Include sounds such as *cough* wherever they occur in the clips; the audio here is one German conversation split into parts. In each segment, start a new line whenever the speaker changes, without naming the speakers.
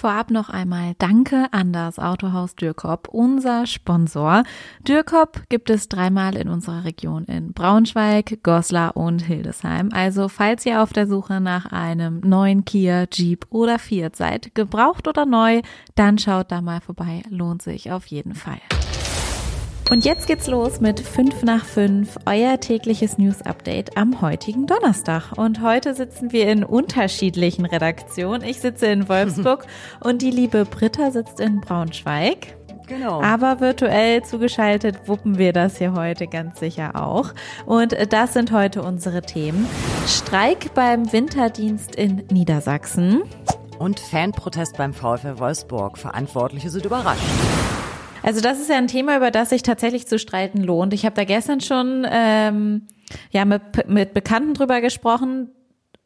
Vorab noch einmal Danke an das Autohaus Dürkop, unser Sponsor. Dürkop gibt es dreimal in unserer Region in Braunschweig, Goslar und Hildesheim. Also falls ihr auf der Suche nach einem neuen Kia, Jeep oder Fiat seid, gebraucht oder neu, dann schaut da mal vorbei. Lohnt sich auf jeden Fall. Und jetzt geht's los mit 5 nach 5, euer tägliches News Update am heutigen Donnerstag. Und heute sitzen wir in unterschiedlichen Redaktionen. Ich sitze in Wolfsburg *laughs* und die liebe Britta sitzt in Braunschweig.
Genau.
Aber virtuell zugeschaltet wuppen wir das hier heute ganz sicher auch. Und das sind heute unsere Themen. Streik beim Winterdienst in Niedersachsen.
Und Fanprotest beim VfL Wolfsburg. Verantwortliche sind überrascht.
Also das ist ja ein Thema, über das sich tatsächlich zu streiten lohnt. Ich habe da gestern schon ähm, ja mit, mit Bekannten drüber gesprochen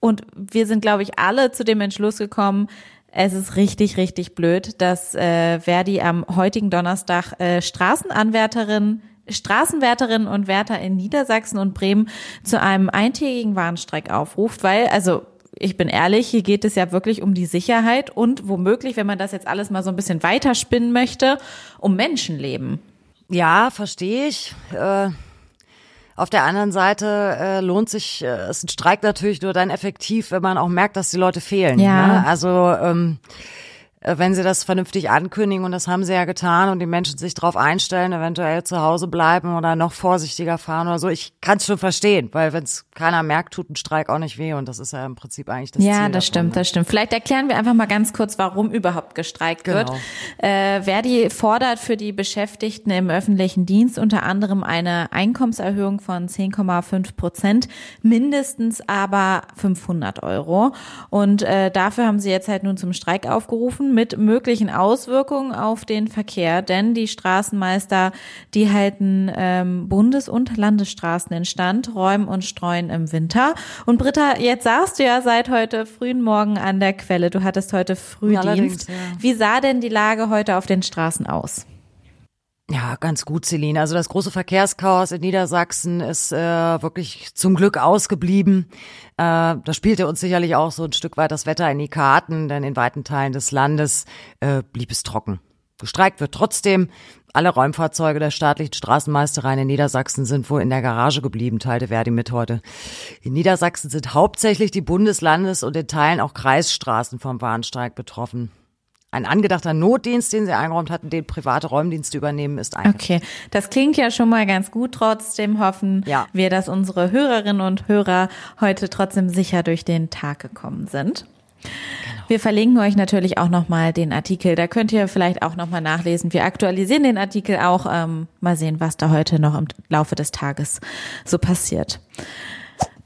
und wir sind, glaube ich, alle zu dem Entschluss gekommen, es ist richtig, richtig blöd, dass äh, Verdi am heutigen Donnerstag äh, Straßenanwärterinnen Straßenwärterinnen und Wärter in Niedersachsen und Bremen zu einem eintägigen Warnstreik aufruft, weil, also ich bin ehrlich, hier geht es ja wirklich um die Sicherheit und womöglich, wenn man das jetzt alles mal so ein bisschen weiterspinnen möchte, um Menschenleben.
Ja, verstehe ich. Äh, auf der anderen Seite äh, lohnt sich, äh, ist ein Streik natürlich nur dann effektiv, wenn man auch merkt, dass die Leute fehlen.
Ja.
Ne? Also ähm, äh, wenn sie das vernünftig ankündigen und das haben sie ja getan und die Menschen sich darauf einstellen, eventuell zu Hause bleiben oder noch vorsichtiger fahren oder so. Ich kann es schon verstehen, weil wenn es keiner merkt, tut ein Streik auch nicht weh und das ist ja im Prinzip eigentlich das
ja,
Ziel.
Ja, das
davon,
stimmt,
ne?
das stimmt. Vielleicht erklären wir einfach mal ganz kurz, warum überhaupt gestreikt
Genau.
wird. Äh, Verdi fordert für die Beschäftigten im öffentlichen Dienst unter anderem eine Einkommenserhöhung von 10,5 Prozent, mindestens aber 500 Euro. Und äh, dafür haben sie jetzt halt nun zum Streik aufgerufen mit möglichen Auswirkungen auf den Verkehr, denn die Straßenmeister, die halten ähm, Bundes- und Landesstraßen in Stand, räumen und streuen im Winter. Und Britta, jetzt sagst du ja seit heute frühen Morgen an der Quelle, du hattest heute Frühdienst.
Ja.
Wie sah denn die Lage heute auf den Straßen aus?
Ja, ganz gut, Celine. Also das große Verkehrschaos in Niedersachsen ist äh, wirklich zum Glück ausgeblieben. Äh, da spielte uns sicherlich auch so ein Stück weit das Wetter in die Karten, denn in weiten Teilen des Landes äh, blieb es trocken. Gestreikt wird trotzdem. Alle Räumfahrzeuge der staatlichen Straßenmeistereien in Niedersachsen sind wohl in der Garage geblieben, teilte Verdi mit heute. In Niedersachsen sind hauptsächlich die Bundeslandes- und in Teilen auch Kreisstraßen vom Warnstreik betroffen. Ein angedachter Notdienst, den sie eingeräumt hatten, den private Räumdienste übernehmen, ist ein.
Okay, das klingt ja schon mal ganz gut. Trotzdem hoffen
Ja.
wir, dass unsere Hörerinnen und Hörer heute trotzdem sicher durch den Tag gekommen sind. Wir verlinken euch natürlich auch nochmal den Artikel. Da könnt ihr vielleicht auch nochmal nachlesen. Wir aktualisieren den Artikel auch. Ähm, mal sehen, was da heute noch im Laufe des Tages so passiert.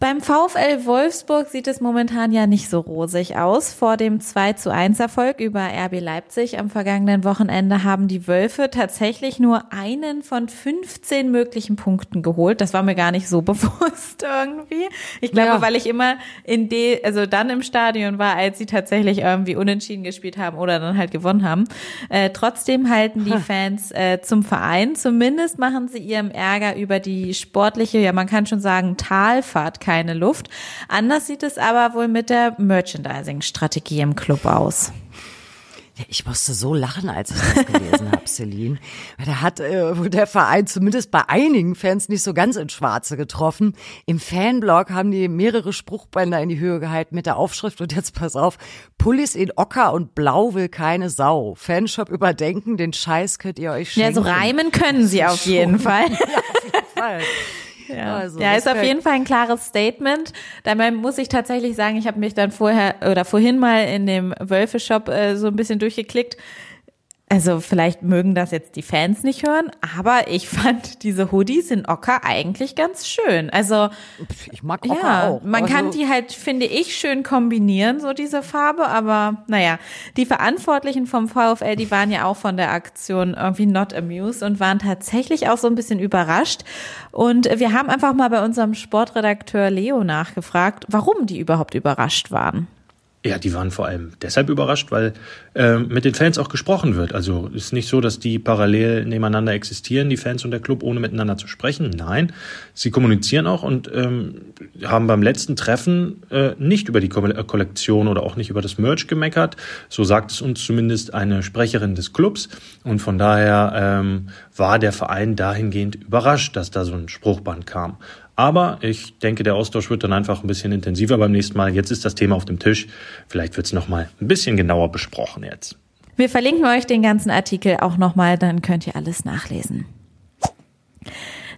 Beim VfL Wolfsburg sieht es momentan ja nicht so rosig aus. Vor dem 2 zu 1 Erfolg über RB Leipzig am vergangenen Wochenende haben die Wölfe tatsächlich nur einen von 15 möglichen Punkten geholt. Das war mir gar nicht so *laughs* bewusst irgendwie. Ich glaube,
Ja.
weil ich immer in de, also dann im Stadion war, als sie tatsächlich irgendwie unentschieden gespielt haben oder dann halt gewonnen haben. Äh, trotzdem halten die Fans äh, zum Verein. Zumindest machen sie ihrem Ärger über die sportliche, ja man kann schon sagen, Talfahrt keine Luft. Anders sieht es aber wohl mit der Merchandising-Strategie im Club aus.
Ja, Ich musste so lachen, als ich das gelesen habe, *laughs* Celine. Weil Da hat äh, der Verein zumindest bei einigen Fans nicht so ganz ins Schwarze getroffen. Im Fanblog haben die mehrere Spruchbänder in die Höhe gehalten mit der Aufschrift und jetzt pass auf, Pullis in Ocker und Blau will keine Sau. Fanshop überdenken, den Scheiß könnt ihr euch
Ja,
schenken.
so reimen können sie *laughs* *laughs* auf jeden Fall.
Fall.
Ja,
Also,
ja ist auf jeden Fall ein klares Statement. Dabei muss ich tatsächlich sagen, ich habe mich dann vorher oder vorhin mal in dem Wölfe-Shop äh, so ein bisschen durchgeklickt. Also vielleicht mögen das jetzt die Fans nicht hören, aber ich *laughs* fand diese Hoodies in Ocker eigentlich ganz schön. Also
Ich mag Ocker
ja,
auch.
man kann
Also,
die halt, finde ich, schön kombinieren, so diese Farbe. Aber naja, die Verantwortlichen vom VfL, die waren ja auch von der Aktion irgendwie not amused und waren tatsächlich auch so ein bisschen überrascht. Und wir haben einfach mal bei unserem Sportredakteur Leo nachgefragt, warum die überhaupt überrascht waren.
Ja, die waren vor allem deshalb überrascht, weil äh, mit den Fans auch gesprochen wird. Also ist nicht so, dass die parallel nebeneinander existieren, die Fans und der Club, ohne miteinander zu sprechen. Nein, sie kommunizieren auch und ähm, haben beim letzten Treffen äh, nicht über die äh, Kollektion oder auch nicht über das Merch gemeckert. So sagt es uns zumindest eine Sprecherin des Clubs. Und von daher ähm, war der Verein dahingehend überrascht, dass da so ein Spruchband kam. Aber ich denke, der Austausch wird dann einfach ein bisschen intensiver beim nächsten Mal. Jetzt ist das Thema auf dem Tisch. Vielleicht wird es nochmal ein bisschen genauer besprochen jetzt.
Wir verlinken euch den ganzen Artikel auch nochmal, dann könnt ihr alles nachlesen.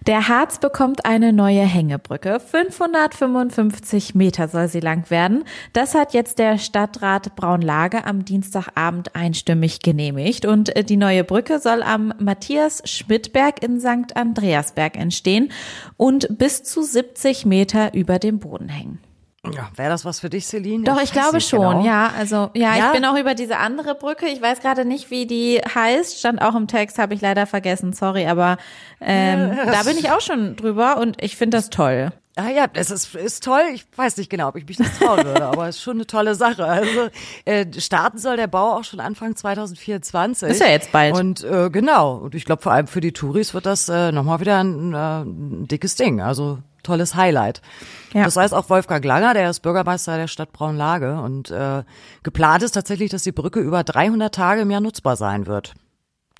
Der Harz bekommt eine neue Hängebrücke. 555 Meter soll sie lang werden. Das hat jetzt der Stadtrat Braunlage am Dienstagabend einstimmig genehmigt. Und äh, die neue Brücke soll am Matthias-Schmidt-Berg in St. Andreasberg entstehen und bis zu 70 Meter über dem Boden hängen.
Ja, wäre das was für dich, Celine?
Doch, ich, ich glaube schon, genau. ja. Also, ja, ja, ich bin auch über diese andere Brücke. Ich weiß gerade nicht, wie die heißt. Stand auch im Text, habe ich leider vergessen, sorry, aber ähm, ja, da bin ich auch schon drüber und ich finde das toll.
Ah ja, es ist, ist toll. Ich weiß nicht genau, ob ich mich das trauen würde, aber es ist schon eine tolle Sache. Also äh, starten soll der Bau auch schon Anfang 2024.
Ist ja jetzt bald.
Und äh, genau. Und ich glaube, vor allem für die Touris wird das äh, nochmal wieder ein, äh, ein dickes Ding. Also tolles Highlight. Ja. Das heißt auch Wolfgang Langer, der ist Bürgermeister der Stadt Braunlage und äh, geplant ist tatsächlich, dass die Brücke über 300 Tage im Jahr nutzbar sein wird.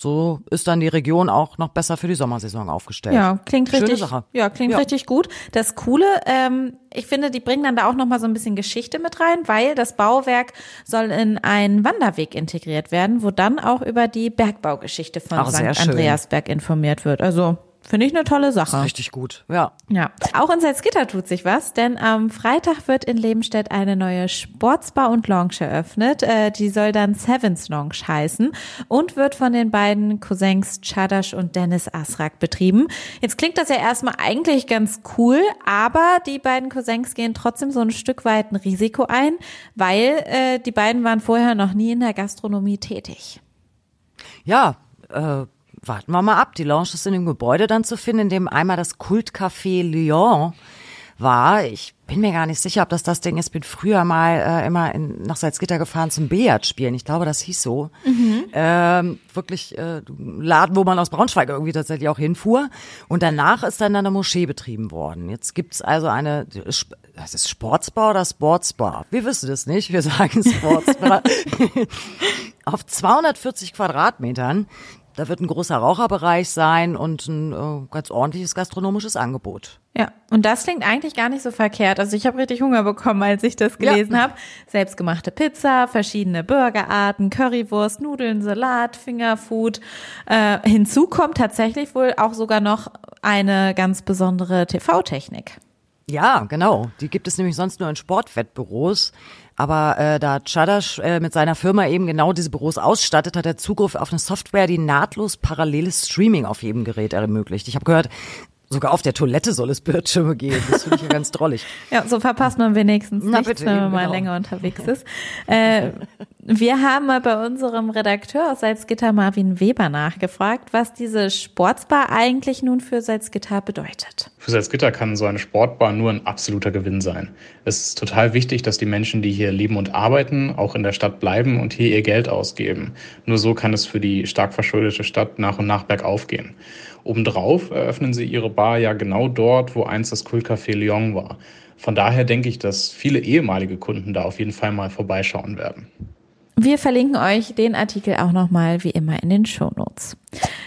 So ist dann die Region auch noch besser für die Sommersaison aufgestellt.
Ja, klingt Schöne richtig. Sache. Ja, klingt ja. richtig gut. Das Coole, ähm, ich finde, die bringen dann da auch noch mal so ein bisschen Geschichte mit rein, weil das Bauwerk soll in einen Wanderweg integriert werden, wo dann auch über die Bergbaugeschichte von St. Andreasberg informiert wird. Also Finde ich eine tolle Sache.
ist richtig gut, ja.
Ja. Auch in Salzgitter tut sich was, denn am Freitag wird in Lebenstedt eine neue Sportsbar und Lounge eröffnet. Äh, die soll dann Sevens Lounge heißen und wird von den beiden Cousins Chadash und Dennis Asrak betrieben. Jetzt klingt das ja erstmal eigentlich ganz cool, aber die beiden Cousins gehen trotzdem so ein Stück weit ein Risiko ein, weil äh, die beiden waren vorher noch nie in der Gastronomie tätig.
Ja, äh warten wir mal ab. Die Lounge ist in dem Gebäude dann zu finden, in dem einmal das Kultcafé Lyon war. Ich bin mir gar nicht sicher, ob das das Ding ist. Bin früher mal äh, immer in, nach Salzgitter gefahren zum Billard spielen. Ich glaube, das hieß so. Mhm. Ähm, wirklich äh, Laden, wo man aus Braunschweig irgendwie tatsächlich auch hinfuhr. Und danach ist dann eine Moschee betrieben worden. Jetzt gibt's also eine, das ist Sportsbar oder Sportsbar? Wir wissen das nicht. Wir *laughs* sagen Sportsbar. *laughs* Auf 240 Quadratmetern da wird ein großer Raucherbereich sein und ein äh, ganz ordentliches gastronomisches Angebot.
Ja, und das klingt eigentlich gar nicht so verkehrt. Also ich habe richtig Hunger bekommen, als ich das gelesen ja. habe. Selbstgemachte Pizza, verschiedene Burgerarten, Currywurst, Nudeln, Salat, Fingerfood. Äh, hinzu kommt tatsächlich wohl auch sogar noch eine ganz besondere TV-Technik.
Ja, genau. Die gibt es nämlich sonst nur in Sportwettbüros. Aber äh, da Chadash äh, mit seiner Firma eben genau diese Büros ausstattet, hat er Zugriff auf eine Software, die nahtlos paralleles Streaming auf jedem Gerät ermöglicht. Ich habe gehört, Sogar auf der Toilette soll es Bildschirme geben. Das finde ich ja ganz drollig. *laughs*
Ja, so verpasst man wenigstens Na, nichts, wenn man mal genau. länger unterwegs ist. Äh, wir haben mal bei unserem Redakteur aus Salzgitter Marvin Weber nachgefragt, was diese Sportsbar eigentlich nun für Salzgitter bedeutet.
Für Salzgitter kann so eine Sportbar nur ein absoluter Gewinn sein. Es ist total wichtig, dass die Menschen, die hier leben und arbeiten, auch in der Stadt bleiben und hier ihr Geld ausgeben. Nur so kann es für die stark verschuldete Stadt nach und nach bergauf gehen. Obendrauf eröffnen sie ihre Bar ja genau dort, wo einst das Kultcafé Lyon war. Von daher denke ich, dass viele ehemalige Kunden da auf jeden Fall mal vorbeischauen werden.
Wir verlinken euch den Artikel auch nochmal wie immer in den Shownotes.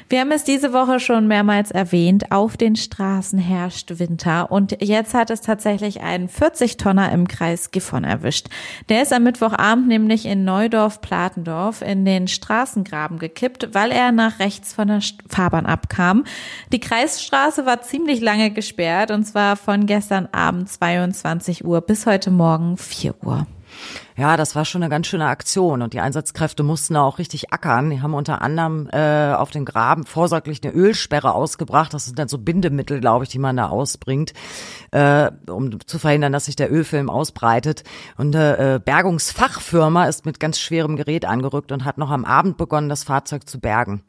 Wir haben es diese Woche schon mehrmals erwähnt, auf den Straßen herrscht Winter und jetzt hat es tatsächlich einen 40-Tonner im Kreis Gifhorn erwischt. Der ist am Mittwochabend nämlich in Neudorf-Platendorf in den Straßengraben gekippt, weil er nach rechts von der Fahrbahn abkam. Die Kreisstraße war ziemlich lange gesperrt und zwar von gestern Abend 22 Uhr bis heute Morgen 4 Uhr.
Ja, das war schon eine ganz schöne Aktion und die Einsatzkräfte mussten auch richtig ackern. Die haben unter anderem äh, auf den Graben vorsorglich eine Ölsperre ausgebracht. Das sind dann so Bindemittel, glaube ich, die man da ausbringt, äh, um zu verhindern, dass sich der Ölfilm ausbreitet. Und eine äh, Bergungsfachfirma ist mit ganz schwerem Gerät angerückt und hat noch am Abend begonnen, das Fahrzeug zu bergen.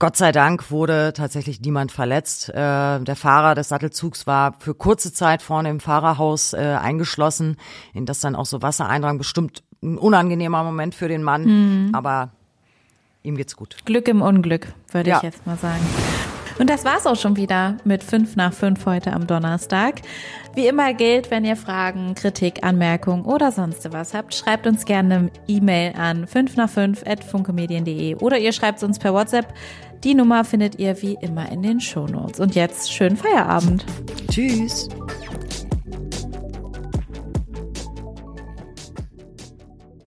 Gott sei Dank wurde tatsächlich niemand verletzt. Äh, der Fahrer des Sattelzugs war für kurze Zeit vorne im Fahrerhaus äh, eingeschlossen, in das dann auch so Wasser eindrang. Bestimmt ein unangenehmer Moment für den Mann, mhm. aber ihm geht's gut.
Glück im Unglück, würde ja. ich jetzt mal sagen. Und das war's auch schon wieder mit 5 nach 5 heute am Donnerstag. Wie immer gilt, wenn ihr Fragen, Kritik, Anmerkungen oder sonst was habt, schreibt uns gerne eine E-Mail an 5 nach 5 at funkemedien.de oder ihr schreibt uns per WhatsApp. Die Nummer findet ihr wie immer in den Shownotes. Und jetzt schönen Feierabend.
Tschüss.